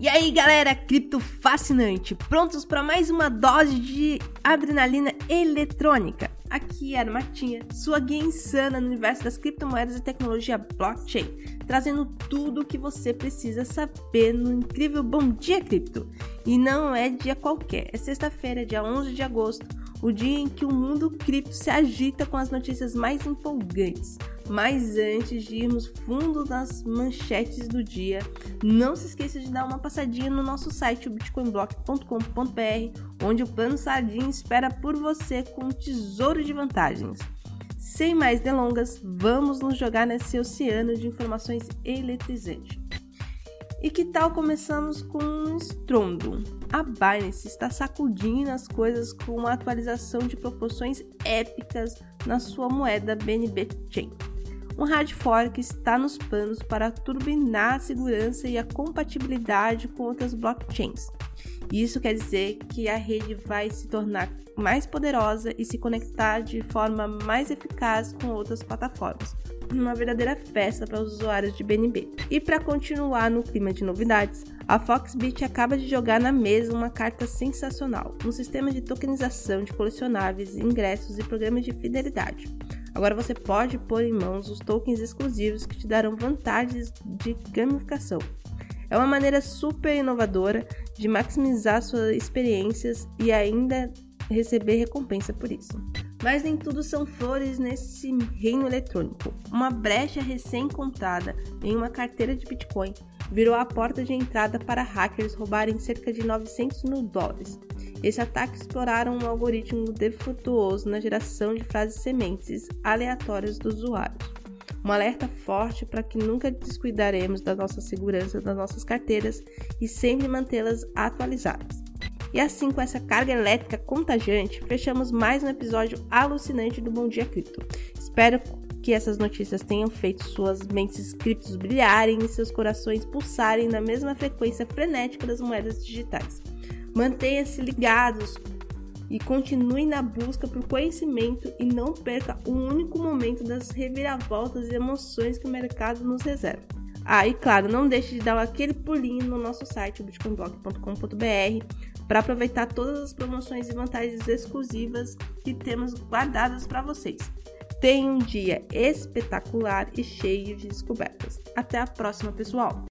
E aí, galera, cripto fascinante, prontos para mais uma dose de adrenalina eletrônica? Aqui é a Martinha, sua guia insana no universo das criptomoedas e tecnologia blockchain, trazendo tudo o que você precisa saber no incrível Bom Dia Cripto. E não é dia qualquer, é sexta-feira, dia 11 de agosto, o dia em que o mundo cripto se agita com as notícias mais empolgantes. Mas antes de irmos fundo nas manchetes do dia, não se esqueça de dar uma passadinha no nosso site, bitcoinblock.com.br, onde o plano Sardinha espera por você com um tesouro de vantagens. Sem mais delongas, vamos nos jogar nesse oceano de informações eletrizante. E que tal começamos com um estrondo? A Binance está sacudindo as coisas com uma atualização de proporções épicas na sua moeda BNB Chain um hard fork está nos planos para turbinar a segurança e a compatibilidade com outras blockchains. Isso quer dizer que a rede vai se tornar mais poderosa e se conectar de forma mais eficaz com outras plataformas. Uma verdadeira festa para os usuários de BNB. E para continuar no clima de novidades, a Foxbit acaba de jogar na mesa uma carta sensacional, um sistema de tokenização de colecionáveis, ingressos e programas de fidelidade. Agora você pode pôr em mãos os tokens exclusivos que te darão vantagens de gamificação. É uma maneira super inovadora de maximizar suas experiências e ainda receber recompensa por isso. Mas nem tudo são flores nesse reino eletrônico. Uma brecha recém-encontrada em uma carteira de Bitcoin virou a porta de entrada para hackers roubarem cerca de 900 mil dólares. Esse ataque exploraram um algoritmo defeituoso na geração de frases sementes aleatórias dos usuários. Um alerta forte para que nunca descuidaremos da nossa segurança das nossas carteiras e sempre mantê-las atualizadas. E assim, com essa carga elétrica contagiante, fechamos mais um episódio alucinante do Bom Dia Cripto. Espero que essas notícias tenham feito suas mentes criptos brilharem e seus corações pulsarem na mesma frequência frenética das moedas digitais. Mantenha-se ligados e continue na busca por conhecimento e não perca um único momento das reviravoltas e emoções que o mercado nos reserva. Ah, e claro, não deixe de dar aquele pulinho no nosso site bitcoinblog.com.br para aproveitar todas as promoções e vantagens exclusivas que temos guardadas para vocês. Tenha um dia espetacular e cheio de descobertas. Até a próxima, pessoal!